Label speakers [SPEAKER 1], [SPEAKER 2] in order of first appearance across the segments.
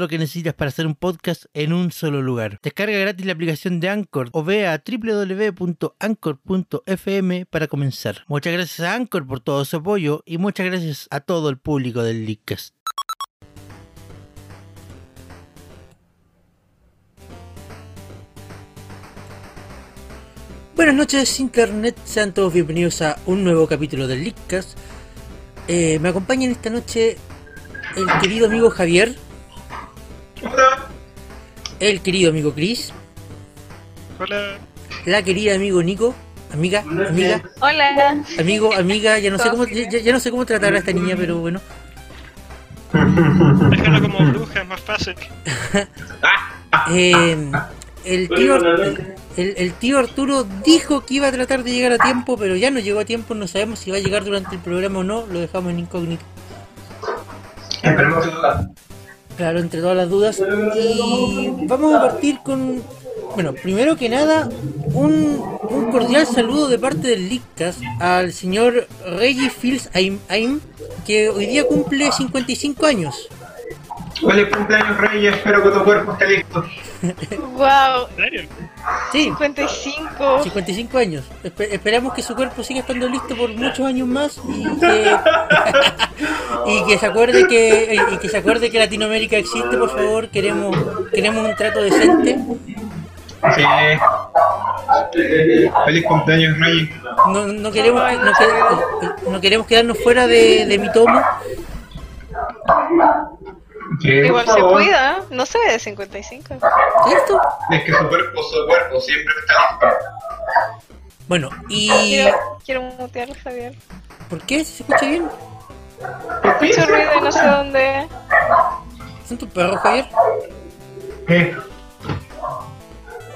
[SPEAKER 1] lo que necesitas para hacer un podcast en un solo lugar. Descarga gratis la aplicación de Anchor o ve a www.anchor.fm para comenzar. Muchas gracias a Anchor por todo su apoyo y muchas gracias a todo el público del Leadcast. Buenas noches Internet, sean todos bienvenidos a un nuevo capítulo del Leadcast. Eh, me acompaña esta noche el querido amigo Javier. El querido amigo Chris.
[SPEAKER 2] Hola.
[SPEAKER 1] La querida amigo Nico. Amiga, amiga,
[SPEAKER 3] Hola.
[SPEAKER 1] amigo, amiga, ya no sé cómo, ya, ya no sé cómo tratar a esta niña, pero bueno.
[SPEAKER 2] Déjalo como bruja, es más fácil.
[SPEAKER 1] Eh, el tío el, el tío Arturo dijo que iba a tratar de llegar a tiempo, pero ya no llegó a tiempo, no sabemos si va a llegar durante el programa o no, lo dejamos en incógnito.
[SPEAKER 4] Esperemos que no.
[SPEAKER 1] Claro, entre todas las dudas. Y vamos a partir con. Bueno, primero que nada, un, un cordial saludo de parte del Lictas al señor Reggie Fields Aim, Aim, que hoy día cumple 55 años.
[SPEAKER 4] Feliz cumpleaños, Reyes. Espero que tu cuerpo esté listo.
[SPEAKER 3] Wow.
[SPEAKER 2] ¿En serio?
[SPEAKER 1] Sí,
[SPEAKER 3] 55.
[SPEAKER 1] 55 años. Espe- esperamos que su cuerpo siga estando listo por muchos años más y que, y que se acuerde que y que se acuerde que Latinoamérica existe, por favor. Queremos queremos un trato decente.
[SPEAKER 4] Sí. Feliz cumpleaños, Reyes.
[SPEAKER 1] No, no queremos que- no, que- no queremos quedarnos fuera de, de mi tomo.
[SPEAKER 3] Igual se
[SPEAKER 4] favor.
[SPEAKER 3] cuida. No se ve de 55.
[SPEAKER 1] ¿Cierto?
[SPEAKER 4] Es que su cuerpo, su cuerpo siempre está.
[SPEAKER 1] Bueno, y
[SPEAKER 3] Quiero, quiero mutearlo, Javier.
[SPEAKER 1] ¿por qué? ¿Se escucha bien?
[SPEAKER 3] Mucho ruido y no sé dónde.
[SPEAKER 1] ¿Son tus perros, Javier?
[SPEAKER 4] ¿Qué?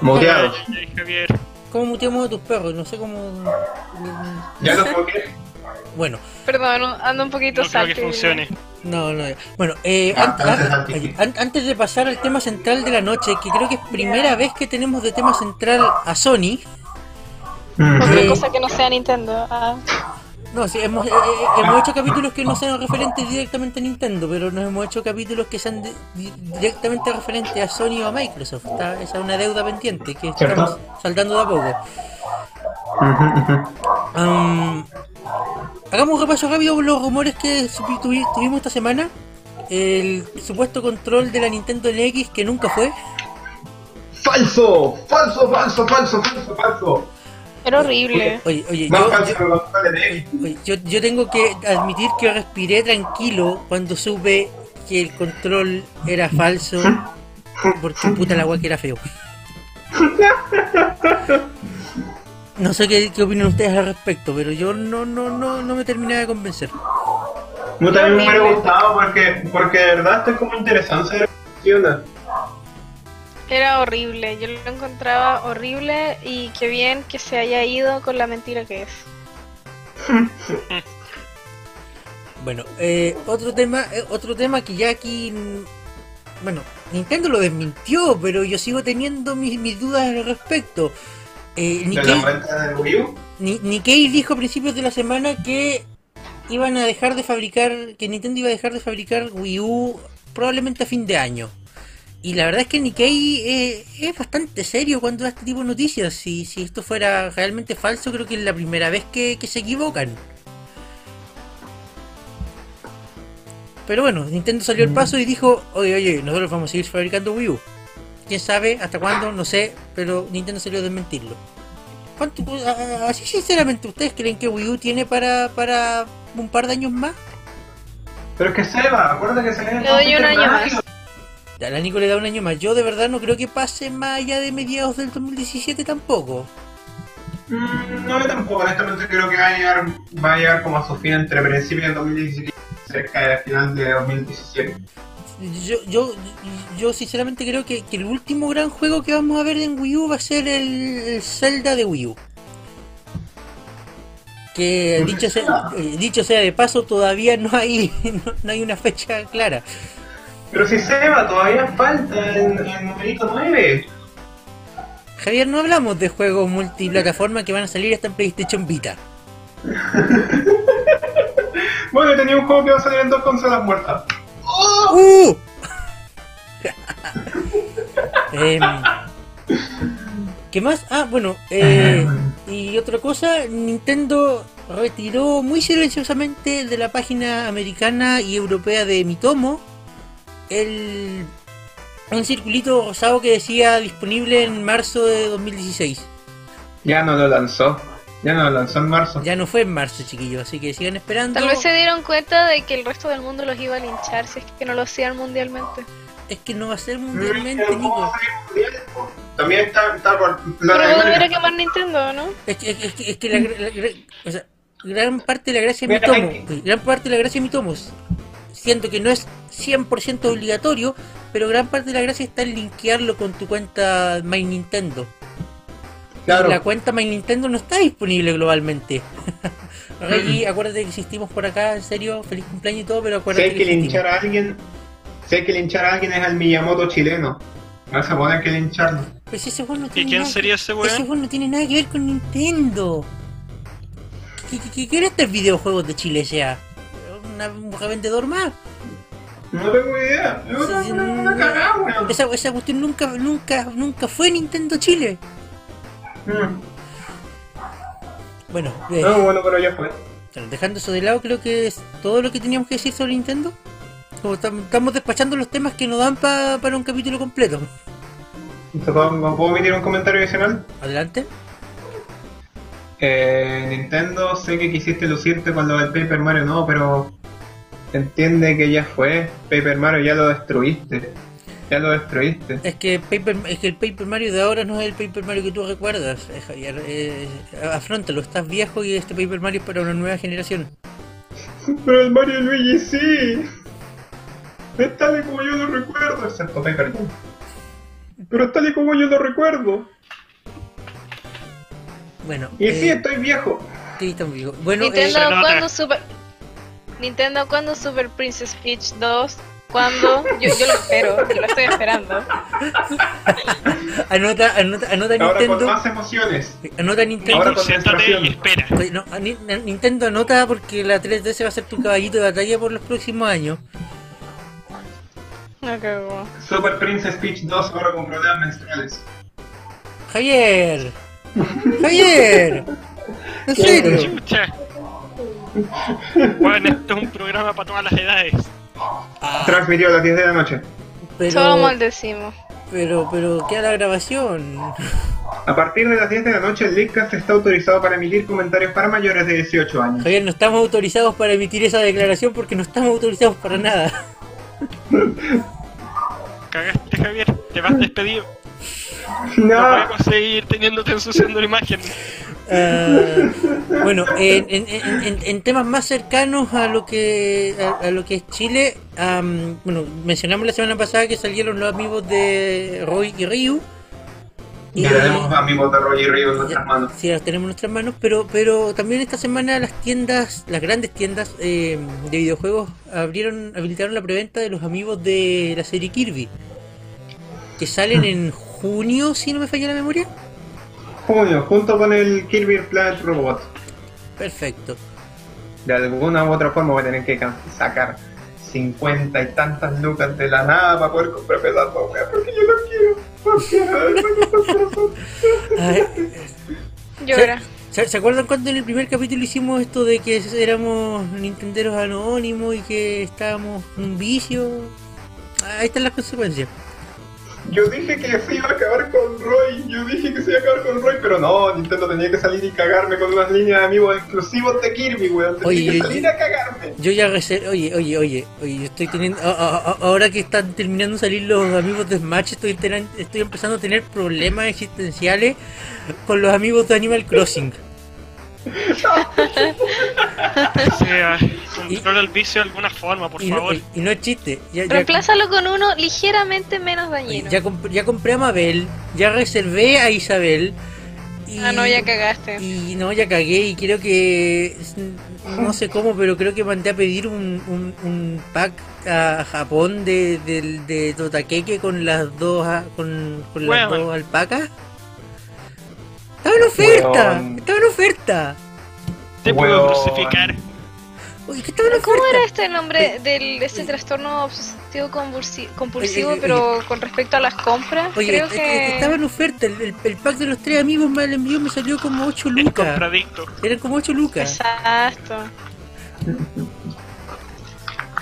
[SPEAKER 4] Muteado.
[SPEAKER 2] Javier.
[SPEAKER 1] ¿Cómo muteamos a tus perros? No sé cómo.
[SPEAKER 4] Ya lo muteé.
[SPEAKER 1] Bueno,
[SPEAKER 3] Perdón, ando un poquito
[SPEAKER 2] No creo que funcione.
[SPEAKER 1] No, no. Bueno, eh,
[SPEAKER 4] Ah,
[SPEAKER 1] an-
[SPEAKER 4] antes
[SPEAKER 1] an-
[SPEAKER 4] antes.
[SPEAKER 1] an- antes de pasar al tema central de la noche, que creo que es primera vez que tenemos de tema central a Sony.
[SPEAKER 4] Mm.
[SPEAKER 3] Otra
[SPEAKER 1] Eh,
[SPEAKER 3] cosa que no sea Nintendo. Ah,
[SPEAKER 1] No, sí, hemos, eh, eh, hemos hecho capítulos que no sean referentes directamente a Nintendo, pero nos hemos hecho capítulos que sean directamente referentes a Sony o a Microsoft. Está- esa es una deuda pendiente que
[SPEAKER 4] ¿Cierto?
[SPEAKER 1] estamos saldando de a poco. Am, hagamos un repaso rápido por los rumores que tuvimos esta semana. El supuesto control de la Nintendo NX que nunca fue.
[SPEAKER 4] Falso, falso, falso, falso, falso, falso.
[SPEAKER 3] era horrible.
[SPEAKER 1] Oye, oye, yo, oye, yo- yo tengo que admitir que respiré tranquilo cuando supe que el control era falso. Porque puta la weá que era feo. No sé qué, qué opinan ustedes al respecto, pero yo no, no, no, no me terminé de convencer.
[SPEAKER 4] No también me hubiera gustado porque, porque de verdad estoy como interesante saber qué onda.
[SPEAKER 3] Era horrible. Yo lo encontraba horrible y qué bien que se haya ido con la mentira que es.
[SPEAKER 1] Bueno, eh, otro tema, eh, otro tema que ya aquí, bueno, Nintendo lo desmintió, pero yo sigo teniendo mis, mis dudas al respecto. Eh, Nikkei, dijo a principios de la semana que iban a dejar de fabricar, que Nintendo iba a dejar de fabricar Wii U probablemente a fin de año. Y la verdad es que Nikkei eh, es bastante serio cuando da este tipo de noticias. Si, si esto fuera realmente falso, creo que es la primera vez que, que se equivocan. Pero bueno, Nintendo salió al paso y dijo, oye, oye, nosotros vamos a seguir fabricando Wii U. Quién sabe hasta cuándo, no sé, pero Nintendo salió a desmentirlo. ¿Cuánto, así sinceramente, ¿ustedes creen que Wii U tiene para, para un par de años más?
[SPEAKER 4] Pero es que se va, acuérdate que se
[SPEAKER 3] Le doy un año más.
[SPEAKER 1] A la Nico le da un año más. Yo de verdad no creo que pase más allá de mediados del 2017 tampoco.
[SPEAKER 4] Mm, no, yo tampoco, honestamente creo que va a llegar, va a llegar como a su fin entre principios del 2017 y cerca del final de 2017.
[SPEAKER 1] Yo, yo, yo sinceramente creo que, que el último gran juego que vamos a ver en Wii U va a ser el, el Zelda de Wii U. Que dicho sea, eh, dicho sea de paso, todavía no hay, no, no hay una fecha clara.
[SPEAKER 4] Pero si Seba, todavía falta el, el numerito 9.
[SPEAKER 1] Javier, no hablamos de juegos multiplataforma que van a salir hasta en PlayStation Vita.
[SPEAKER 4] Bueno, tenía un juego que va a salir en dos consolas muertas.
[SPEAKER 1] ¡Uh! Em, ¿Qué más? Ah, bueno, eh, y otra cosa, Nintendo retiró muy silenciosamente de la página americana y europea de Mitomo el un circulito rosado que decía disponible en marzo de 2016.
[SPEAKER 4] Ya no lo lanzó. Ya no lo lanzó en marzo.
[SPEAKER 1] Ya no fue en marzo, chiquillos, así que sigan esperando.
[SPEAKER 3] Tal vez se dieron cuenta de que el resto del mundo los iba a linchar si es que no lo hacían mundialmente.
[SPEAKER 1] Es que no va a ser mundialmente, Nico.
[SPEAKER 4] va a salir mundial, po. También está, está por
[SPEAKER 3] Pero va a volver a
[SPEAKER 4] Latinoamérica.
[SPEAKER 3] quemar Nintendo, ¿no?
[SPEAKER 1] Es que, es que, es que la, gra- la gra- o sea, gran parte de la gracia de mi
[SPEAKER 4] Mira,
[SPEAKER 1] tomo,
[SPEAKER 4] hay que-
[SPEAKER 1] gran parte de la gracia de mi tomo, es- siento que no es 100% obligatorio, pero gran parte de la gracia está en linkearlo con tu cuenta My Nintendo.
[SPEAKER 4] Claro.
[SPEAKER 1] La cuenta My Nintendo no está disponible globalmente. Acuérdate que existimos por acá, en serio, feliz cumpleaños y todo, pero
[SPEAKER 4] Si
[SPEAKER 1] acuérdate
[SPEAKER 4] hay que
[SPEAKER 1] existimos.
[SPEAKER 4] linchar a alguien, si hay que linchar a alguien es al Miyamoto chileno. No se pone que lincharlo.
[SPEAKER 1] Pues ese juego no
[SPEAKER 2] ¿Y quién
[SPEAKER 1] nada-
[SPEAKER 2] sería ese
[SPEAKER 1] Ese
[SPEAKER 2] weón?
[SPEAKER 1] juego no tiene nada que ver con Nintendo. ¿Qué, qué, qué, qué era este videojuegos de Chile sea? ¿Una, ¿Un vendedor más?
[SPEAKER 4] No tengo idea. Es una,
[SPEAKER 1] Sí,
[SPEAKER 4] una,
[SPEAKER 1] sí,
[SPEAKER 4] una cagada, weón.
[SPEAKER 1] Esa, esa cuestión nunca, nunca, nunca fue Nintendo Chile.
[SPEAKER 4] Mm.
[SPEAKER 1] Bueno, eh,
[SPEAKER 4] No, bueno, pero ya fue.
[SPEAKER 1] dejando eso de lado, creo que es todo lo que teníamos que decir sobre Nintendo. Como estamos despachando los temas que nos dan pa- para un capítulo completo.
[SPEAKER 4] ¿Te ¿Puedo, ¿Puedo emitir un comentario adicional?
[SPEAKER 1] Adelante.
[SPEAKER 4] Eh, Nintendo, sé que quisiste lucirte con lo del Paper Mario, no, pero entiende que ya fue. Paper Mario ya lo destruiste. Ya lo destruiste.
[SPEAKER 1] Es que, Paper, es que el Paper Mario de ahora no es el Paper Mario que tú recuerdas, eh, Javier. Eh, afrontalo, estás viejo y este Paper Mario es para una nueva generación.
[SPEAKER 4] Pero el Mario Luigi sí. Es tal y como yo lo recuerdo, excepto Paper Mario. Pero es tal y como yo lo recuerdo.
[SPEAKER 1] Bueno,
[SPEAKER 4] Y sí,
[SPEAKER 1] eh,
[SPEAKER 4] estoy viejo.
[SPEAKER 1] sí, estamos vivos. Bueno,
[SPEAKER 3] Nintendo,
[SPEAKER 1] eh,
[SPEAKER 2] nota.
[SPEAKER 3] ¿cuándo Super... Nintendo, ¿cuándo Super Princess Peach 2? ¿Cuándo? Yo, yo lo espero, yo lo estoy esperando.
[SPEAKER 1] anota, anota, anota
[SPEAKER 4] Ahora con
[SPEAKER 1] Nintendo.
[SPEAKER 4] más emociones.
[SPEAKER 1] Anota Nintendo.
[SPEAKER 4] Ahora con
[SPEAKER 2] siéntate y espera.
[SPEAKER 1] Oye, no, a Ni- a Nintendo anota porque la 3DS va a ser tu caballito de batalla por los próximos años.
[SPEAKER 3] No cagó.
[SPEAKER 4] Super Princess Peach 2 ahora con problemas menstruales.
[SPEAKER 1] Javier. Javier. En serio.
[SPEAKER 2] Chucha. Bueno, esto es un programa para todas las edades.
[SPEAKER 4] Transmitió a las 10 de la noche.
[SPEAKER 3] Solo
[SPEAKER 1] Pero,
[SPEAKER 3] maldecimos.
[SPEAKER 1] pero, pero, queda la grabación.
[SPEAKER 4] A partir de las 10 de la noche, el Leadcast está autorizado para emitir comentarios para mayores de 18 años.
[SPEAKER 1] Javier, no estamos autorizados para emitir esa declaración porque no estamos autorizados para nada.
[SPEAKER 2] Cagaste, Javier. Te vas despedido.
[SPEAKER 4] No,
[SPEAKER 2] No podemos seguir teniéndote ensuciando la imagen.
[SPEAKER 1] Ah, bueno, en, en- en- en- en temas más cercanos a lo que a, a lo que es Chile, bueno, mencionamos la semana pasada que salieron los amigos de Roy y Ryu. Y-
[SPEAKER 4] ya tenemos amigos de Roger Río en nuestras manos.
[SPEAKER 1] Sí, los tenemos en nuestras manos, pero pero también esta semana las tiendas, las grandes tiendas eh, de videojuegos abrieron, habilitaron la preventa de los amigos de la serie Kirby, que salen en junio, si no me falla la memoria.
[SPEAKER 4] Junio, junto con el Kirby Planet Robot.
[SPEAKER 1] Perfecto.
[SPEAKER 4] De alguna u otra forma voy a tener que sacar 50 y tantas lucas de la nada para poder comprar pedazos, porque yo lo quiero. Lo quiero.
[SPEAKER 1] Ay,
[SPEAKER 3] Llora.
[SPEAKER 1] ¿Se, se acuerdan cuando en el primer capítulo hicimos esto de que éramos nintenderos anónimos y que estábamos un vicio? Ahí están las consecuencias.
[SPEAKER 4] Yo dije que se iba a acabar con Roy, yo dije que se iba a acabar con Roy, pero no, Nintendo tenía que salir y cagarme con unas líneas de amigos exclusivos de Kirby, weón. Tenía
[SPEAKER 1] Oye,
[SPEAKER 4] que
[SPEAKER 1] yo-
[SPEAKER 4] salir a cagarme.
[SPEAKER 1] Yo ya reservé, oye, oye, oye, oye, estoy teniendo, a- a- a- ahora que están terminando de salir los amigos de Smash, estoy, tenen- estoy empezando a tener problemas existenciales con los amigos de Animal Crossing.
[SPEAKER 2] Seba, controla el vicio de alguna forma, por
[SPEAKER 1] Y no,
[SPEAKER 2] favor.
[SPEAKER 1] y- y no es chiste, ya, ya,
[SPEAKER 3] Reemplázalo con uno ligeramente menos dañino.
[SPEAKER 1] ya, comp- ya compré a Mabel, ya reservé a Isabel. Y,
[SPEAKER 3] Ah, no, ya cagaste.
[SPEAKER 1] Y no, ya cagué y creo que, no sé cómo, pero creo que mandé a pedir un, un, un pack a Japón de, de, de Totakeke con las dos, con, con las dos alpacas. Estaba en oferta,
[SPEAKER 4] Weón.
[SPEAKER 1] estaba en oferta.
[SPEAKER 2] Te puedo crucificar.
[SPEAKER 1] Oye, que estaba en
[SPEAKER 3] ¿Cómo era este nombre del este trastorno obsesivo compulsivo,
[SPEAKER 1] Oye, oye,
[SPEAKER 3] pero con respecto a las compras?
[SPEAKER 1] Oye,
[SPEAKER 3] Creo
[SPEAKER 1] eh, eh,
[SPEAKER 3] que
[SPEAKER 1] estaba en oferta. El, el- el pack de los tres amigos mal envío me salió como 8
[SPEAKER 2] El
[SPEAKER 1] lucas.
[SPEAKER 2] contradicto.
[SPEAKER 1] Eran como 8 lucas.
[SPEAKER 3] Exacto.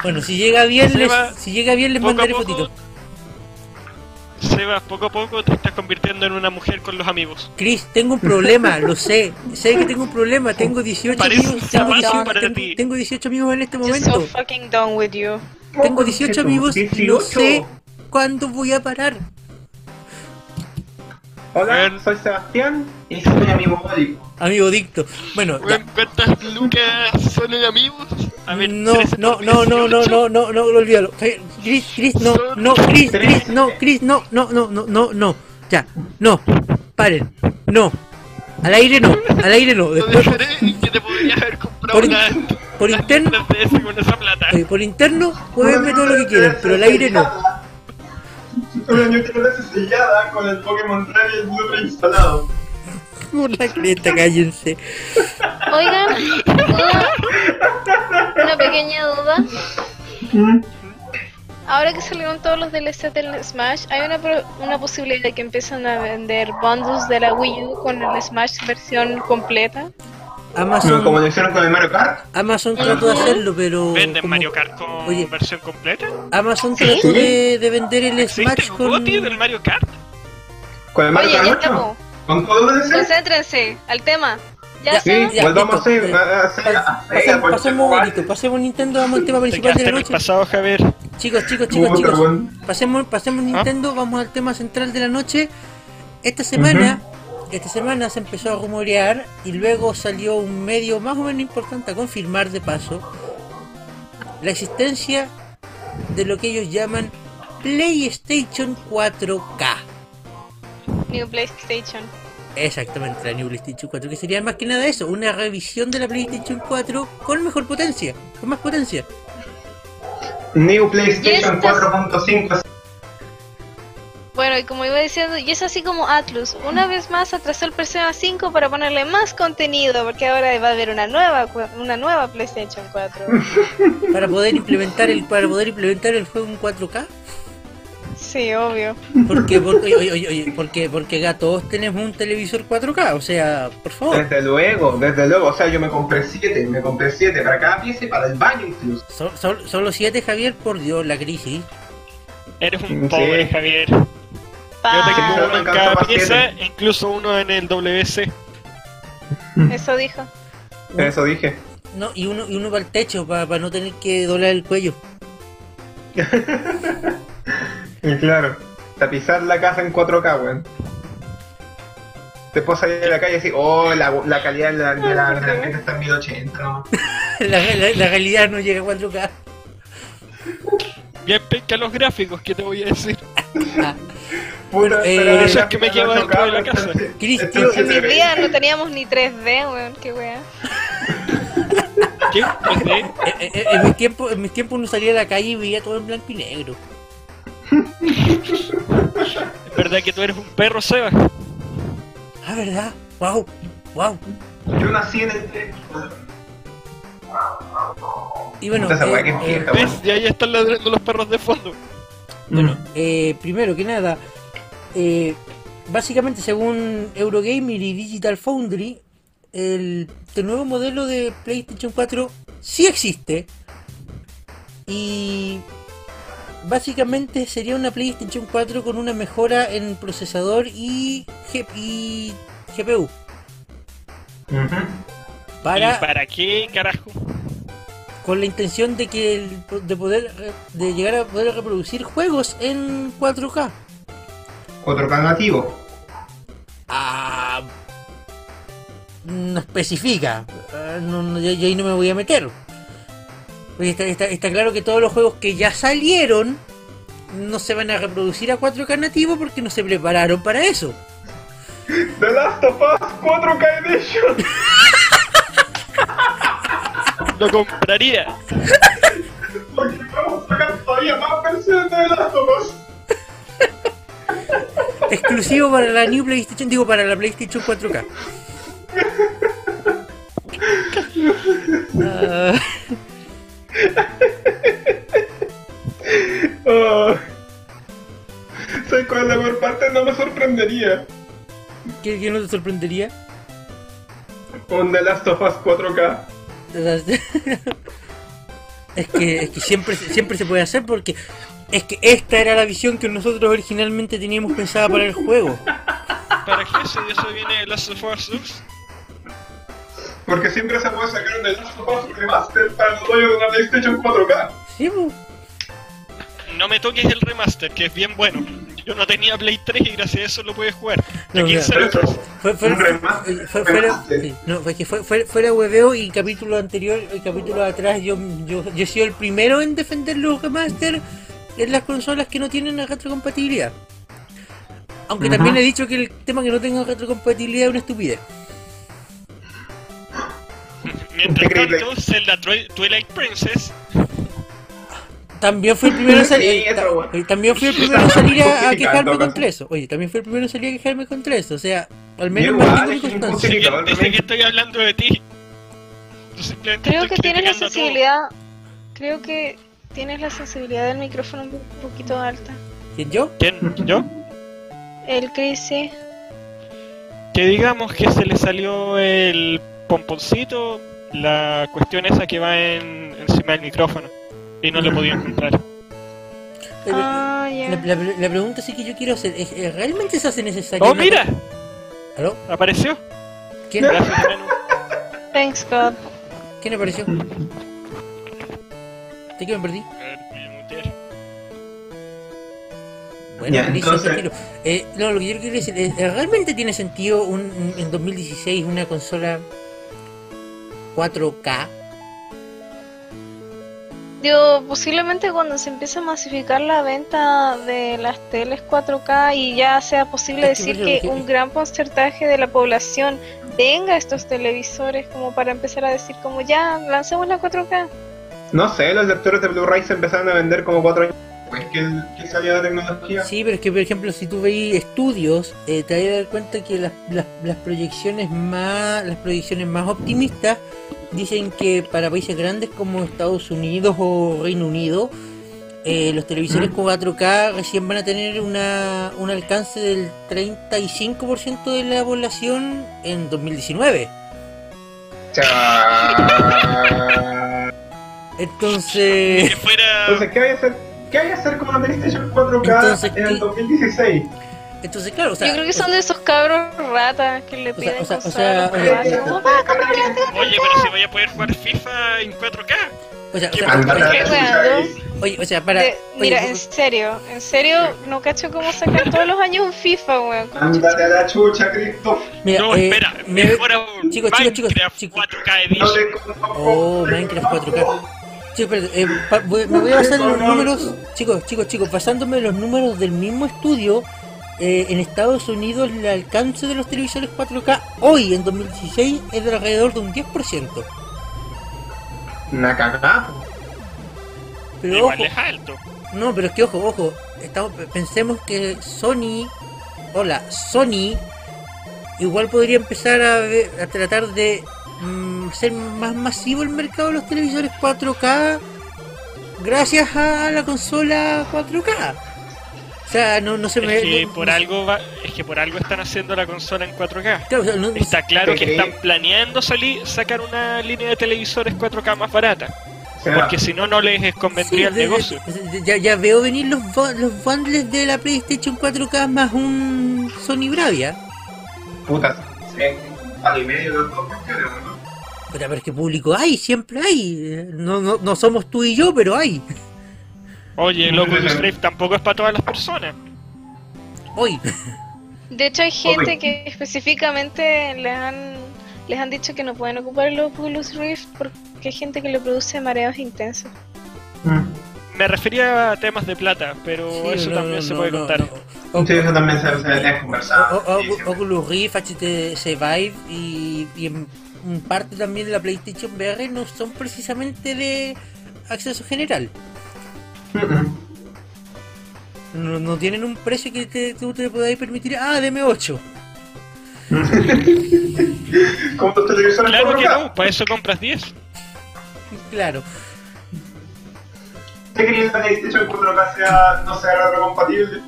[SPEAKER 1] Bueno, si llega bien, les, si llega bien les mandaré
[SPEAKER 2] poco-
[SPEAKER 1] fotitos.
[SPEAKER 2] Seba, poco a poco te estás convirtiendo en una mujer con los amigos.
[SPEAKER 1] Chris, tengo un problema, lo sé. Sé que tengo un problema. Tengo 18
[SPEAKER 2] Parece
[SPEAKER 1] amigos. Tengo
[SPEAKER 2] zapato
[SPEAKER 1] 18,
[SPEAKER 2] para
[SPEAKER 1] tengo-
[SPEAKER 2] ti.
[SPEAKER 1] tengo 18 amigos en este
[SPEAKER 3] so
[SPEAKER 1] momento.
[SPEAKER 3] fucking done with you.
[SPEAKER 1] Tengo 18 amigos y no
[SPEAKER 4] 18.
[SPEAKER 1] sé cuándo voy a parar.
[SPEAKER 4] Hola,
[SPEAKER 2] Weón.
[SPEAKER 4] soy Sebastián y soy amigo módico.
[SPEAKER 1] Amigo Dicto. Bueno,
[SPEAKER 2] ¿Cuántas lucas son en amigos? A ver,
[SPEAKER 1] No,
[SPEAKER 2] 13
[SPEAKER 1] no, no, no, no,
[SPEAKER 2] 18.
[SPEAKER 1] no, no, no, olvídalo. Chris, Chris, no, no, Chris, Chris, no, Chris, no, no, no, no, no, no. Ya, no, paren, no. Al aire no, al aire no. Después,
[SPEAKER 2] que te podrías haber comprado
[SPEAKER 1] Por-
[SPEAKER 2] una,
[SPEAKER 1] por interno-
[SPEAKER 2] 3DS con esa plata.
[SPEAKER 1] oye, por interno, jueguenme todo lo que quieran, pero al aire no.
[SPEAKER 4] Una sellada con el Pokémon Red y el Blue preinstalado.
[SPEAKER 1] Por la cresta, cállense.
[SPEAKER 3] Oigan, una pequeña duda. Ahora que salieron todos los DLC del Smash, ¿hay una, pro- una posibilidad de que empiecen a vender bundles de la Wii U con el Smash versión completa?
[SPEAKER 4] Como
[SPEAKER 1] Amazon,
[SPEAKER 4] lo hicieron con el Mario Kart.
[SPEAKER 1] Amazon trató de hacerlo, pero.
[SPEAKER 2] ¿Venden
[SPEAKER 1] como-
[SPEAKER 2] Mario Kart con
[SPEAKER 1] Oye.
[SPEAKER 2] versión completa?
[SPEAKER 1] Amazon
[SPEAKER 3] ¿Sí?
[SPEAKER 1] trató de, de vender el
[SPEAKER 2] ¿Existe
[SPEAKER 1] Smash
[SPEAKER 2] un
[SPEAKER 1] con.
[SPEAKER 2] Del Mario Kart?
[SPEAKER 4] Con el Mario
[SPEAKER 3] Oye,
[SPEAKER 4] Kart
[SPEAKER 3] ya
[SPEAKER 4] 8.
[SPEAKER 3] Concéntrense al tema. ¿Ya
[SPEAKER 4] Sí, a hacer.
[SPEAKER 1] pasemos- bonito, pasemos Nintendo, vamos al tema
[SPEAKER 2] Te
[SPEAKER 1] principal de la
[SPEAKER 2] en el
[SPEAKER 1] noche.
[SPEAKER 2] pasado, Javier.
[SPEAKER 1] Chicos, chicos, chicos, chicos. Pasemos, pasemos Nintendo, vamos al tema central de la noche. Esta semana, esta semana se empezó a rumorear y luego salió un medio más o menos importante a confirmar de paso la existencia de lo que ellos llaman PlayStation 4K.
[SPEAKER 3] New PlayStation.
[SPEAKER 1] Exactamente, la New PlayStation 4, que sería más que nada eso, una revisión de la PlayStation 4 con mejor potencia, con más potencia.
[SPEAKER 4] New PlayStation
[SPEAKER 3] estas-
[SPEAKER 4] 4.5
[SPEAKER 3] Bueno, y como iba diciendo, y es así como Atlus, una vez más atrasó el Persona 5 para ponerle más contenido, porque ahora va a haber una nueva una nueva PlayStation 4.
[SPEAKER 1] Para poder implementar el para poder implementar el juego en 4K.
[SPEAKER 3] Sí, obvio.
[SPEAKER 1] Porque, porque, oye, oye, oye, porque, porque todos tenemos un televisor 4K, o sea, por favor.
[SPEAKER 4] Desde luego, desde luego. O sea, yo me compré 7, me compré 7 para cada pieza y para el baño incluso.
[SPEAKER 1] Son, son- solo 7, Javier, por Dios, la crisis.
[SPEAKER 2] Eres un
[SPEAKER 4] Sí.
[SPEAKER 2] pobre, Javier. Yo
[SPEAKER 3] Pa-
[SPEAKER 2] tengo
[SPEAKER 4] no
[SPEAKER 2] uno en cada
[SPEAKER 4] para
[SPEAKER 2] pieza, incluso uno en el WC.
[SPEAKER 3] Eso dijo.
[SPEAKER 4] Eso dije.
[SPEAKER 1] No, y uno, y uno para el techo, para, no tener que doblar el cuello.
[SPEAKER 4] Y claro, tapizar la casa en 4K, weón. Después salir a la calle y decir, oh, la, la calidad de la, de la, está en 1080, ¿no?
[SPEAKER 1] La, la- la realidad no llega a 4K.
[SPEAKER 2] Bien pesca los gráficos, ¿qué te voy a decir?
[SPEAKER 4] Puta,
[SPEAKER 1] eh,
[SPEAKER 4] pero
[SPEAKER 1] por
[SPEAKER 2] eso es que me
[SPEAKER 4] no
[SPEAKER 2] dentro de la
[SPEAKER 4] 8K,
[SPEAKER 2] casa.
[SPEAKER 4] entonces
[SPEAKER 3] En mis días no teníamos ni 3D, weón, qué wea.
[SPEAKER 2] ¿Qué? ¿3D?
[SPEAKER 1] Eh, eh, eh, en mis tiempos en mis tiempos uno salía a la calle y veía todo en blanco y negro.
[SPEAKER 2] ¿Es verdad que tú eres un perro, Seba?
[SPEAKER 1] Ah, ¿verdad? Wow, wow.
[SPEAKER 4] Yo nací en el 3.
[SPEAKER 1] Y bueno, eh, eh,
[SPEAKER 2] ¿Ves? Y ahí están ladrando los perros de fondo.
[SPEAKER 1] Bueno, eh, primero que nada, eh, básicamente según Eurogamer y Digital Foundry, el, el nuevo modelo de PlayStation 4 sí existe. Y básicamente sería una PlayStation 4 con una mejora en procesador y, G- y GPU. Para,
[SPEAKER 2] ¿Y para qué carajo?
[SPEAKER 1] con la intención de que el- de poder de llegar a poder reproducir juegos en 4K.
[SPEAKER 4] Otro K nativo.
[SPEAKER 1] Ah, no especifica. Ah, no, no, yo, yo ahí no me voy a meter. Porque está, está- está claro que todos los juegos que ya salieron no se van a reproducir a 4K nativo porque no se prepararon para eso.
[SPEAKER 4] The Last of Us 4K Edition.
[SPEAKER 2] Lo compraría.
[SPEAKER 4] Porque vamos a sacar todavía más versiones de The Last of Us.
[SPEAKER 1] Exclusivo para la New PlayStation, digo para la PlayStation 4K. Ah,
[SPEAKER 4] ¿Sabes cuál es la mejor parte? No me sorprendería.
[SPEAKER 1] ¿qué, qué no te sorprendería?
[SPEAKER 4] Un The Last of Us 4K.
[SPEAKER 1] Es que, es que siempre, siempre se puede hacer porque es que esta era la visión que nosotros originalmente teníamos pensada para el juego.
[SPEAKER 2] ¿Para qué si eso viene de Last of Us 2?
[SPEAKER 4] Porque siempre se puede sacar un The Last of Us Remaster para los dueños de una PlayStation 4K.
[SPEAKER 1] Sí.
[SPEAKER 2] No me toques el remaster, que es bien bueno. Yo no tenía Play 3 y gracias a eso lo pude jugar.
[SPEAKER 1] No,
[SPEAKER 2] De 15
[SPEAKER 1] mira,
[SPEAKER 2] lucas.
[SPEAKER 1] Fue, fue, fue- fue- fuera, no, fue fuera hueveo y capítulo anterior, el capítulo de atrás, yo, yo, yo he sido el primero en defender los remaster en las consolas que no tienen la retrocompatibilidad. Aunque también he dicho que el tema que no tenga retrocompatibilidad es una estupidez.
[SPEAKER 2] Mientras tanto, Zelda Twi- Twilight Princess
[SPEAKER 1] También fui el primero en salir. Eh, también fui el primero en salir a, a quejarme contra eso. Oye, también fui el primero en salir a quejarme contra eso. O sea, al menos
[SPEAKER 4] es que
[SPEAKER 1] constancia.
[SPEAKER 2] Sé que, estoy hablando de ti.
[SPEAKER 3] Creo que tienes la sensibilidad. Creo que tienes la sensibilidad del micrófono un poquito alta.
[SPEAKER 1] ¿Quién yo?
[SPEAKER 2] ¿Quién? ¿Yo?
[SPEAKER 3] El Chris, sí.
[SPEAKER 2] Que digamos que se le salió el pomponcito, la cuestión esa que va en, encima del micrófono. Y no lo he podido encontrar.
[SPEAKER 3] Ah, ya.
[SPEAKER 1] la, la- la pregunta sí que yo quiero hacer es, ¿es- ¿realmente se hace necesario?
[SPEAKER 2] ¡Oh,
[SPEAKER 1] una-
[SPEAKER 2] mira!
[SPEAKER 1] ¿Aló?
[SPEAKER 2] ¿Apareció?
[SPEAKER 1] ¿Quién?
[SPEAKER 2] Gracias, menú.
[SPEAKER 3] Thanks God.
[SPEAKER 1] ¿Quién apareció? ¿De qué me perdí? Bueno, feliz,
[SPEAKER 4] entonces-
[SPEAKER 1] tranquilo. Eh, no, lo que yo quiero decir es, ¿realmente tiene sentido un, un- en 2016 una consola 4K?
[SPEAKER 3] Digo, posiblemente cuando se empiece a masificar la venta de las teles 4K y ya sea posible decir que un gran porcentaje de la población tenga estos televisores como para empezar a decir como ya, lancemos la 4K.
[SPEAKER 4] No sé, los lectores de Blu-ray se empezaron a vender como 4 años después que, que salió la tecnología.
[SPEAKER 1] Sí, pero es que, por ejemplo, si tú veis estudios, eh, te vas a dar cuenta que las, las, las proyecciones más las proyecciones más optimistas dicen que para países grandes como Estados Unidos o Reino Unido, eh, los televisores
[SPEAKER 4] Mm.
[SPEAKER 1] con 4K recién van a tener una, un alcance del 35% de la población en 2019.
[SPEAKER 4] Cha-
[SPEAKER 1] Entonces,
[SPEAKER 2] Que fuera.
[SPEAKER 4] Entonces, ¿qué hay a hacer? ¿Qué hay a hacer con la PlayStation 4K
[SPEAKER 1] Entonces,
[SPEAKER 4] en el
[SPEAKER 1] ¿qué?
[SPEAKER 4] 2016?
[SPEAKER 1] entonces claro, o sea,
[SPEAKER 3] Yo creo que son de esos cabros ratas que le
[SPEAKER 1] O sea,
[SPEAKER 3] piden
[SPEAKER 1] o sea, o oye, eh,
[SPEAKER 2] pero si voy a poder jugar FIFA en 4K.
[SPEAKER 1] o sea, o
[SPEAKER 2] ¿Qué
[SPEAKER 1] sea, oye,
[SPEAKER 4] la
[SPEAKER 3] ¿Qué
[SPEAKER 4] chucha,
[SPEAKER 3] weón,
[SPEAKER 4] Gris.
[SPEAKER 1] oye, o sea, para
[SPEAKER 3] De- mira,
[SPEAKER 1] oye,
[SPEAKER 3] en serio, en serio, no cacho cómo sacar todos los años un FIFA, weón. ¿Cómo
[SPEAKER 4] Ándate a la chucha, Cristo.
[SPEAKER 1] mira,
[SPEAKER 2] no,
[SPEAKER 1] eh,
[SPEAKER 2] espera,
[SPEAKER 1] me-
[SPEAKER 2] mejor aún.
[SPEAKER 1] chicos, chicos, chicos,
[SPEAKER 2] Minecraft
[SPEAKER 1] chicos.
[SPEAKER 2] 4K
[SPEAKER 4] No
[SPEAKER 2] Edition.
[SPEAKER 1] Oh, Minecraft 4K. Chicos, espérate, eh, pa- voy- me voy a basar en los números. Chicos, chicos, chicos, basándome en los números del mismo estudio, eh, en Estados Unidos el alcance de los televisores 4K hoy, en 2016, es de alrededor de un 10%.
[SPEAKER 4] Una cagada.
[SPEAKER 1] Pero
[SPEAKER 2] Igual
[SPEAKER 1] ojo,
[SPEAKER 2] es alto.
[SPEAKER 1] no, pero es que ojo, ojo, estamos, pensemos que Sony, hola, Sony, igual podría empezar a, ver- a tratar de mm, hacer más masivo el mercado de los televisores 4K gracias a la consola 4K. O sea, no, no se me...
[SPEAKER 2] Es que
[SPEAKER 1] no-
[SPEAKER 2] por
[SPEAKER 1] no-
[SPEAKER 2] algo va, es que por algo están haciendo la consola en 4K.
[SPEAKER 1] claro, o sea, no- no-
[SPEAKER 2] Está claro que están planeando salir sacar una línea de televisores 4K más barata.
[SPEAKER 4] sea,
[SPEAKER 2] Porque si no, no les convendría el
[SPEAKER 1] Sí,
[SPEAKER 2] negocio.
[SPEAKER 1] ya, ya veo venir los, los bundles de la PlayStation 4K más un Sony Bravia.
[SPEAKER 4] puta, sí, al y medio de las dos cuestiones, ¿no?
[SPEAKER 1] Pero, pero es que público hay, siempre hay. No, no, no somos tú y yo, pero hay.
[SPEAKER 2] Oye, el Oculus Rift tampoco es para todas las personas.
[SPEAKER 1] Hoy.
[SPEAKER 3] De hecho, hay gente
[SPEAKER 4] Ok.
[SPEAKER 3] que específicamente les han, les han dicho que no pueden ocupar el Oculus Rift porque hay gente que le produce mareos intensos.
[SPEAKER 4] Mm.
[SPEAKER 2] Me refería a temas de plata, pero
[SPEAKER 1] Sí,
[SPEAKER 2] eso
[SPEAKER 1] no,
[SPEAKER 2] también
[SPEAKER 1] no,
[SPEAKER 2] se
[SPEAKER 1] no,
[SPEAKER 2] puede
[SPEAKER 1] no,
[SPEAKER 2] contar.
[SPEAKER 1] no.
[SPEAKER 4] Sí, eso también se, se debería conversar.
[SPEAKER 1] O- o-
[SPEAKER 4] sí, siempre.
[SPEAKER 1] Oculus Rift, HTC Vive y, y en parte también de la PlayStation VR no son precisamente de acceso general. No, no tienen un precio que te, tú te podáis permitir. Ah, deme 8.
[SPEAKER 4] mm. Como tus televisores
[SPEAKER 2] Claro que
[SPEAKER 4] 4K.
[SPEAKER 2] no, para eso compras 10.
[SPEAKER 1] Claro.
[SPEAKER 4] ¿Te quería que la PlayStation 4K sea, no sea retrocompatible?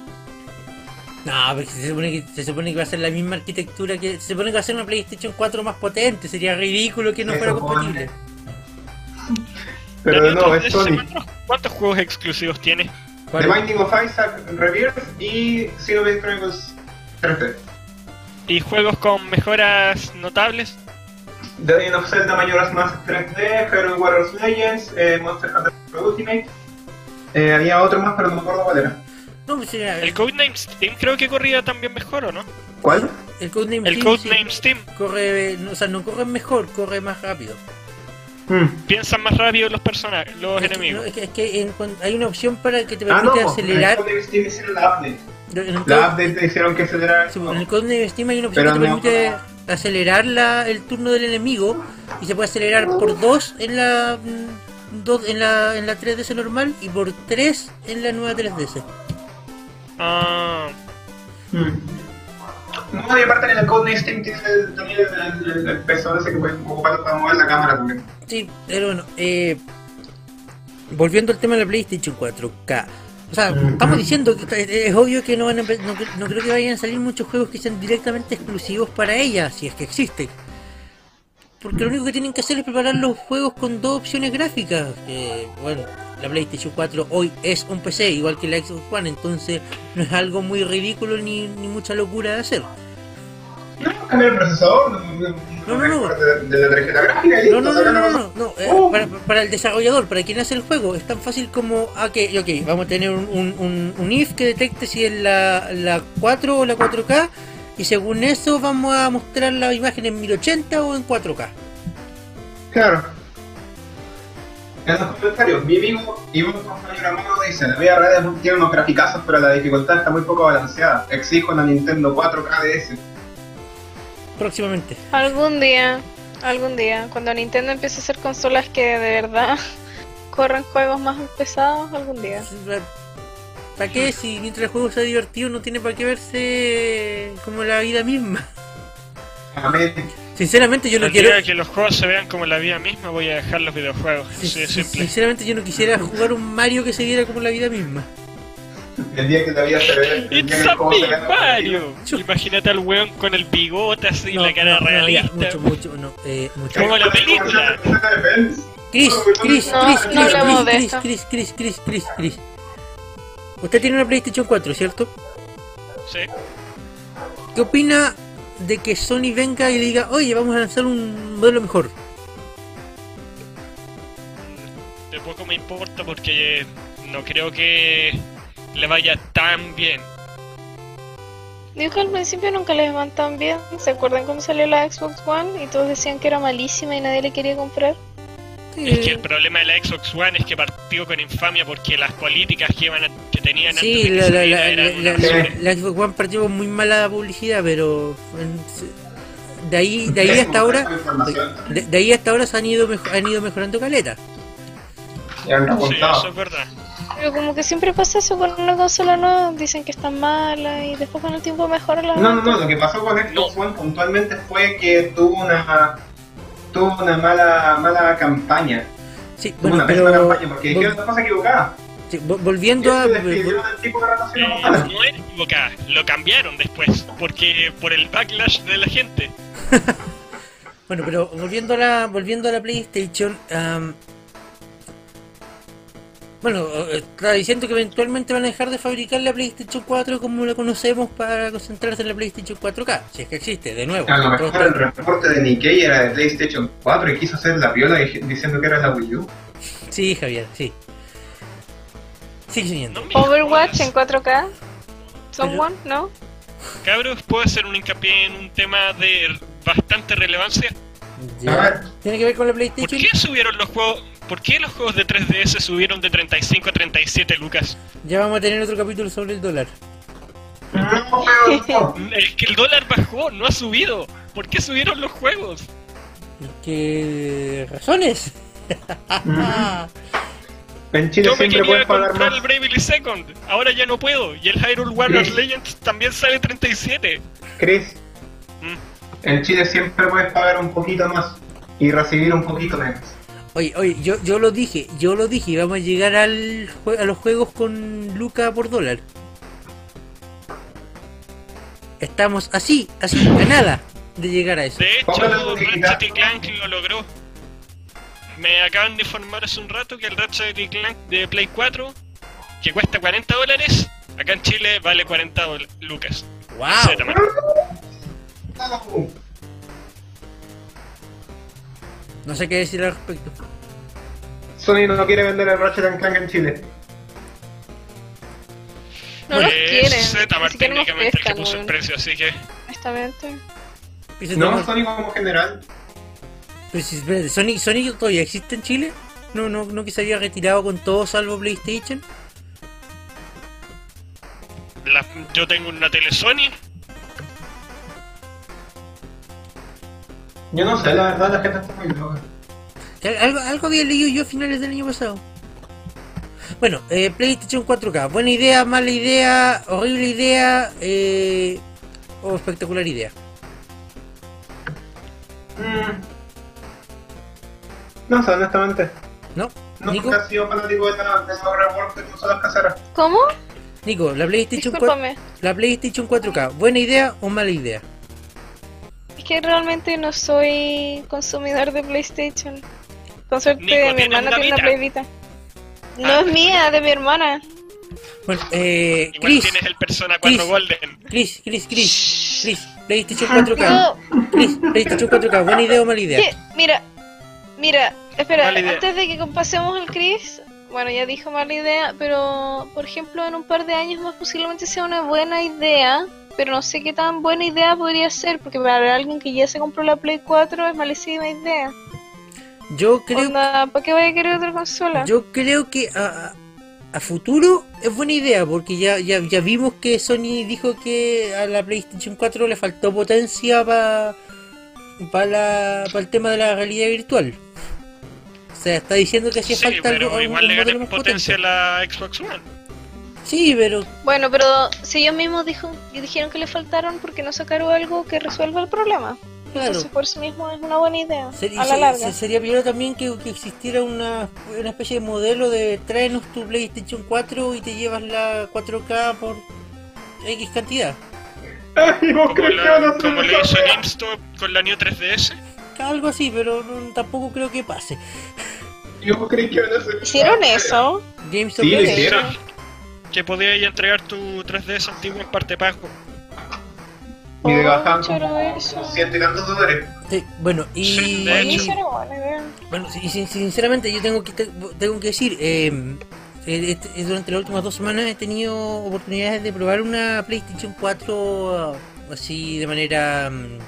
[SPEAKER 1] No, porque se supone, que, se supone que va a ser la misma arquitectura que. Se supone que va a ser una PlayStation 4 más potente. Sería ridículo que no fuera compatible.
[SPEAKER 4] Pero no, es
[SPEAKER 2] ¿tres
[SPEAKER 4] Sony.
[SPEAKER 2] ¿Cuántos juegos exclusivos tiene?
[SPEAKER 4] The Binding of Isaac Rebirth y Xenoblade Chronicles 3D.
[SPEAKER 2] ¿Y juegos con mejoras notables?
[SPEAKER 4] The Legend of Zelda Majora's Mask 3D, Hero Warriors Legends, eh, Monster Hunter Ultimate. Eh, había otro más, pero no me acuerdo cuál era.
[SPEAKER 1] No, pues
[SPEAKER 2] El Codename Steam creo que corría también mejor, ¿o no?
[SPEAKER 4] ¿Cuál?
[SPEAKER 1] el Codename
[SPEAKER 2] El
[SPEAKER 1] Steam, sí,
[SPEAKER 2] Codename Steam.
[SPEAKER 1] corre. no, O sea, no corre mejor, corre más rápido.
[SPEAKER 4] Mm.
[SPEAKER 2] Piensan más rápido los personajes, los
[SPEAKER 1] Es que,
[SPEAKER 2] enemigos.
[SPEAKER 1] no, es que, es que en cuan- hay una opción para que te
[SPEAKER 4] Ah, no,
[SPEAKER 1] permite
[SPEAKER 4] en
[SPEAKER 1] acelerar.
[SPEAKER 4] el Steam hicieron la update.
[SPEAKER 1] En el,
[SPEAKER 4] La
[SPEAKER 1] Code-
[SPEAKER 4] update te hicieron que acelerara.
[SPEAKER 1] sí, en el Codename Steam hay una opción
[SPEAKER 4] Pero
[SPEAKER 1] que te
[SPEAKER 4] no-
[SPEAKER 1] permite acelerar la, el turno del enemigo y se puede acelerar por 2 en la. mm, dos en la, en la 3DS normal y por 3 en la nueva 3DS.
[SPEAKER 2] Ah.
[SPEAKER 4] No, y aparte en el Codename Steam tiene también el, el- el peso ese que puedes ocupar para mover la cámara también.
[SPEAKER 1] Sí, pero bueno, eh, volviendo al tema de la PlayStation 4K. O sea, estamos diciendo que es obvio que no van a, no, no creo que vayan a salir muchos juegos que sean directamente exclusivos para ella, si es que existen. Porque lo único que tienen que hacer es preparar los juegos con dos opciones gráficas. que, bueno, la PlayStation 4 hoy es un PC, igual que la Xbox One, entonces no es algo muy ridículo ni, ni mucha locura de hacer.
[SPEAKER 4] No, cambiar el procesador, no, no,
[SPEAKER 1] No.
[SPEAKER 4] De, la tarjeta gráfica y
[SPEAKER 1] No, no, no, no, eh,
[SPEAKER 4] Oh.
[SPEAKER 1] para, para el desarrollador, para quien hace el juego, es tan fácil como, ah, ok, ok, vamos a tener un, un, un- un if que detecte si es la, la 4 o la 4K, y según eso vamos a mostrar la imagen en 1080 o en 4K.
[SPEAKER 4] Claro. En los comentarios, mi amigo y un compañero amigo dicen, la vida real tiene unos graficazos, pero la dificultad está muy poco balanceada. Exijo una Nintendo 4K DS.
[SPEAKER 1] Próximamente.
[SPEAKER 3] Algún día, algún día, cuando Nintendo empiece a hacer consolas que de verdad corren juegos más pesados, algún día.
[SPEAKER 1] ¿Para qué? Si mientras el juego sea divertido no tiene para qué verse como la vida misma.
[SPEAKER 4] Amén.
[SPEAKER 1] Sinceramente yo no quiero...
[SPEAKER 2] que los juegos se vean como la vida misma, voy a dejar los videojuegos.
[SPEAKER 1] sin- sin-
[SPEAKER 2] simple.
[SPEAKER 1] Sinceramente yo no quisiera jugar un Mario que se viera como la vida misma.
[SPEAKER 4] El día que la vida se ve. el día
[SPEAKER 2] It's a
[SPEAKER 4] vea
[SPEAKER 2] Mario. Imagínate al weón con el bigote así,
[SPEAKER 1] No,
[SPEAKER 2] la cara
[SPEAKER 1] no, no,
[SPEAKER 2] realista.
[SPEAKER 1] mucho, mucho, no, eh, mucho.
[SPEAKER 2] Como la película.
[SPEAKER 1] Chris, Chris,
[SPEAKER 3] No,
[SPEAKER 1] Chris,
[SPEAKER 3] no
[SPEAKER 1] Chris. Chris, Chris, Chris, Chris, Chris. Usted tiene una PlayStation 4, ¿cierto?
[SPEAKER 2] Sí.
[SPEAKER 1] ¿Qué opina de que Sony venga y diga, oye, vamos a lanzar un modelo mejor?
[SPEAKER 2] De poco me importa porque no creo que le vaya tan bien.
[SPEAKER 3] Digo que al principio nunca les van tan bien. ¿Se acuerdan cuando salió la Xbox One y todos decían que era malísima y nadie le quería comprar?
[SPEAKER 2] Es que el problema de la Xbox One es que partió con infamia porque las políticas que, iban a- que tenían
[SPEAKER 1] Sí,
[SPEAKER 2] antes de
[SPEAKER 1] la, la,
[SPEAKER 2] saliera
[SPEAKER 1] la,
[SPEAKER 2] eran
[SPEAKER 1] la- la- Xbox One partió con muy mala publicidad, pero en- de ahí, de ahí hasta ahora, de, de ahí hasta ahora se han ido, mejo- han ido mejorando caleta.
[SPEAKER 2] Sí, eso
[SPEAKER 4] contado.
[SPEAKER 2] es verdad.
[SPEAKER 3] Pero como que siempre pasa eso con una consola nueva. Dicen que está mala y después con el tiempo mejora la
[SPEAKER 4] No, no, no, lo que pasó con Xbox One puntualmente fue que tuvo una tuvo una mala mala campaña.
[SPEAKER 1] Sí,
[SPEAKER 4] Tuvo
[SPEAKER 1] bueno,
[SPEAKER 4] una
[SPEAKER 1] pero
[SPEAKER 4] pésima campaña porque dijeron las cosas equivocadas.
[SPEAKER 1] sí, vol- volviendo a
[SPEAKER 2] Eh, no era equivocada, lo cambiaron después, porque por el backlash de la gente.
[SPEAKER 1] Bueno, pero volviendo a la, volviendo a la PlayStation, Bueno, eh, está diciendo que eventualmente van a dejar de fabricar la PlayStation 4 como la conocemos para concentrarse en la PlayStation 4K, si es que existe, de nuevo.
[SPEAKER 4] A lo mejor el reporte de Nikkei era de PlayStation 4 y quiso hacer la viola diciendo que era la Wii U.
[SPEAKER 1] Sí, Javier, sí. Sigue siguiendo.
[SPEAKER 2] No
[SPEAKER 3] Overwatch en
[SPEAKER 2] jodas.
[SPEAKER 3] 4K. Someone, ¿no?
[SPEAKER 2] Cabros, ¿puedo hacer un hincapié en un tema de bastante relevancia?
[SPEAKER 4] A
[SPEAKER 1] Ya.
[SPEAKER 4] ver.
[SPEAKER 1] ¿Tiene que ver con la
[SPEAKER 2] ¿Por
[SPEAKER 1] PlayStation?
[SPEAKER 2] qué subieron los juegos? ¿Por qué los juegos de 3DS subieron de 35 a 37 lucas?
[SPEAKER 1] Ya vamos a tener otro capítulo sobre el dólar.
[SPEAKER 2] Es que el dólar bajó, no ha subido. ¿Por qué subieron los juegos?
[SPEAKER 1] ¿Qué razones?
[SPEAKER 4] En Chile
[SPEAKER 2] Yo me
[SPEAKER 4] siempre
[SPEAKER 2] quería
[SPEAKER 4] puedes pagar
[SPEAKER 2] comprar
[SPEAKER 4] más.
[SPEAKER 2] el Bravely Second, ahora ya no puedo. Y el Hyrule Warriors
[SPEAKER 4] Sí.
[SPEAKER 2] Legends también sale 37.
[SPEAKER 4] Chris,
[SPEAKER 2] Mm.
[SPEAKER 4] en Chile siempre puedes pagar un poquito más y recibir un poquito menos.
[SPEAKER 1] Oye, oye, yo, yo lo dije, yo lo dije, vamos a llegar al jue- a los juegos con Luca por dólar. Estamos así, así, a nada de llegar a eso.
[SPEAKER 2] De hecho. Ratchet y Clank lo logró. Me acaban de informar hace un rato que el Ratchet y Clank de Play 4, que cuesta 40 dólares, acá en Chile vale 40 dol- lucas.
[SPEAKER 1] ¡Wow!
[SPEAKER 4] No.
[SPEAKER 1] Sé qué decir al respecto.
[SPEAKER 4] Sony no quiere vender el Ratchet and Clank en Chile.
[SPEAKER 3] No los
[SPEAKER 2] Eh,
[SPEAKER 3] quieren. Nos
[SPEAKER 2] técnicamente el que puso el precio, así que...
[SPEAKER 3] honestamente.
[SPEAKER 1] Se
[SPEAKER 4] No, Sony como general.
[SPEAKER 1] Si, espérate, ¿Sonic, ¿Sonic todavía existe en Chile? No, no, no que se había retirado con todo salvo PlayStation.
[SPEAKER 2] la- yo tengo una tele Sony,
[SPEAKER 4] Yo no sé, la verdad la gente está muy loca.
[SPEAKER 1] Al- Algo, algo había leído yo a finales del año pasado. Bueno, eh, PlayStation 4K. Buena idea, mala idea, horrible idea eh, o espectacular idea.
[SPEAKER 4] Mm. No sé, honestamente.
[SPEAKER 1] ¿No?
[SPEAKER 4] No
[SPEAKER 1] Nico,
[SPEAKER 4] nunca he sido fanático de, la, de reworks de consolas caseras.
[SPEAKER 3] ¿Cómo?
[SPEAKER 1] Nico, la PlayStation, 4,
[SPEAKER 3] Discúlpame.
[SPEAKER 1] la PlayStation 4K. ¿Buena idea o mala idea?
[SPEAKER 3] Que realmente no soy consumidor de PlayStation. Con suerte
[SPEAKER 2] Nico,
[SPEAKER 3] mi
[SPEAKER 2] ¿tienes
[SPEAKER 3] hermana
[SPEAKER 2] una
[SPEAKER 3] tiene una? Play Vita. No
[SPEAKER 2] Ah.
[SPEAKER 3] es mía, de mi hermana.
[SPEAKER 1] Bueno, eh,
[SPEAKER 2] igual
[SPEAKER 1] Chris,
[SPEAKER 2] tienes el Persona 4
[SPEAKER 1] Chris.
[SPEAKER 2] Golden.
[SPEAKER 1] Chris, Chris, Chris, Chris, PlayStation 4K.
[SPEAKER 3] Digo,
[SPEAKER 1] Chris, PlayStation 4K. ¿Buena idea o mala idea?
[SPEAKER 3] mira, mira, espera, antes de que pasemos al Chris, bueno, ya dijo mala idea, pero por ejemplo, en un par de años más posiblemente sea una buena idea, pero no sé qué tan buena idea podría ser, porque para alguien que ya se compró la Play 4 es malísima idea.
[SPEAKER 1] Yo creo
[SPEAKER 3] Onda, ¿para qué vaya a querer otra consola?
[SPEAKER 1] Yo creo que a, a- futuro es buena idea, porque ya, ya, ya vimos que Sony dijo que a la PlayStation 4 le faltó potencia para el tema de la realidad virtual. O sea, está diciendo que hacía
[SPEAKER 2] Sí,
[SPEAKER 1] falta algo,
[SPEAKER 2] pero
[SPEAKER 1] algún-
[SPEAKER 2] igual
[SPEAKER 1] un
[SPEAKER 2] le potencia a la Xbox One.
[SPEAKER 1] Sí, pero
[SPEAKER 3] Bueno, pero si ellos mismos dijo, dijeron que le faltaron porque no sacaron algo que resuelva el problema.
[SPEAKER 1] claro.
[SPEAKER 3] Entonces por sí mismo es una buena idea.
[SPEAKER 1] Sería,
[SPEAKER 3] a la
[SPEAKER 1] se-
[SPEAKER 3] larga.
[SPEAKER 1] se- sería peor también que, que existiera una, una especie de modelo de tráenos tu PlayStation 4 y te llevas la 4K por X cantidad.
[SPEAKER 4] ¿vos
[SPEAKER 2] Como, la- le hizo? GameStop con la New 3DS.
[SPEAKER 1] Algo así, pero no- tampoco creo que pase.
[SPEAKER 4] ¿Y vos crees que van a hacer
[SPEAKER 3] ¿Hicieron eso?
[SPEAKER 1] GameStop
[SPEAKER 4] Sí, lo hicieron.
[SPEAKER 2] Que podías entregar tu 3DS antiguo en parte pago.
[SPEAKER 4] Y le
[SPEAKER 3] Oh, choro
[SPEAKER 4] como
[SPEAKER 3] eso.
[SPEAKER 4] ciento y tantos dólares.
[SPEAKER 1] Sí, bueno, y,
[SPEAKER 2] Sí, de hecho.
[SPEAKER 1] bueno, y sin- sinceramente yo tengo que te- tengo que decir, eh, eh, este- durante las últimas dos semanas he tenido oportunidades de probar una PlayStation 4 ah, así de manera, mm,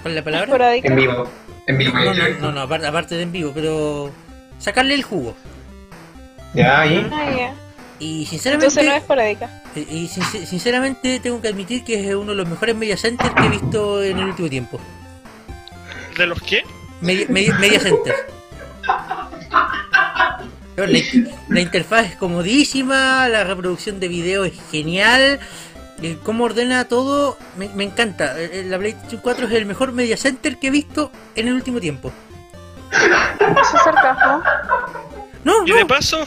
[SPEAKER 1] ¿cuál es la palabra?
[SPEAKER 4] En vivo. En vivo.
[SPEAKER 1] No, no, no, no, aparte, aparte de en vivo, pero sacarle el jugo.
[SPEAKER 4] Ya, ahí.
[SPEAKER 3] Ah, ya.
[SPEAKER 1] Y sinceramente,
[SPEAKER 3] Entonces no es esporádica.
[SPEAKER 1] y- y sin- sinceramente tengo que admitir que es uno de los mejores media centers que he visto en el último tiempo.
[SPEAKER 2] ¿De los qué?
[SPEAKER 1] Media, media, media center. La, la interfaz es comodísima, la reproducción de video es genial, el cómo ordena todo me, me encanta. Eh, La PlayStation 4 es el mejor media center que he visto en el último tiempo.
[SPEAKER 3] Eso es sarcasmo.
[SPEAKER 2] Y de paso,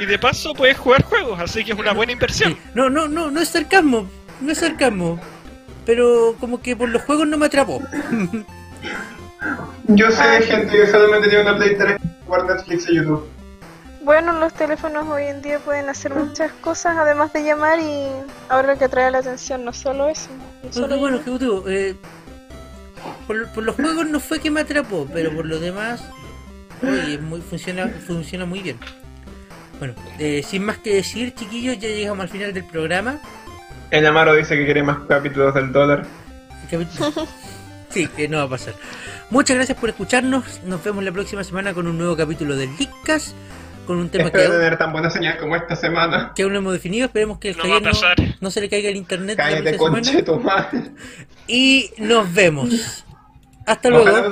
[SPEAKER 2] y de paso puedes jugar juegos, así que es una buena inversión.
[SPEAKER 1] sí, no, no, no, no es sarcasmo, no es sarcasmo. Pero como que por los juegos no me atrapó.
[SPEAKER 4] Yo sé de gente que solamente tiene una Play 3 para jugar Netflix y YouTube.
[SPEAKER 3] Bueno, los teléfonos hoy en día pueden hacer muchas cosas además de llamar y ahora lo que atrae la atención no solo eso. no
[SPEAKER 1] No,
[SPEAKER 3] solo
[SPEAKER 1] no, bueno, ejecutivo, eh, por, por los juegos no fue que me atrapó, pero por lo demás, oye, es muy, funciona, funciona muy bien. Bueno, eh, sin más que decir, chiquillos, ya llegamos al final del programa.
[SPEAKER 4] El Amaro dice que quiere más capítulos del dólar.
[SPEAKER 1] Sí, que no va a pasar. Muchas gracias por escucharnos. Nos vemos la próxima semana con un nuevo capítulo del Leadcast. Con un tema que
[SPEAKER 4] Espero
[SPEAKER 1] aún,
[SPEAKER 4] tener tan buena señal como esta semana.
[SPEAKER 1] que aún no hemos definido. Esperemos que el
[SPEAKER 2] No
[SPEAKER 1] Javier
[SPEAKER 2] va a pasar.
[SPEAKER 1] no, no se le caiga el internet la
[SPEAKER 4] Cállate,
[SPEAKER 1] próxima semana.
[SPEAKER 4] conche tu madre.
[SPEAKER 1] Y nos vemos. Hasta luego.
[SPEAKER 4] Ojalá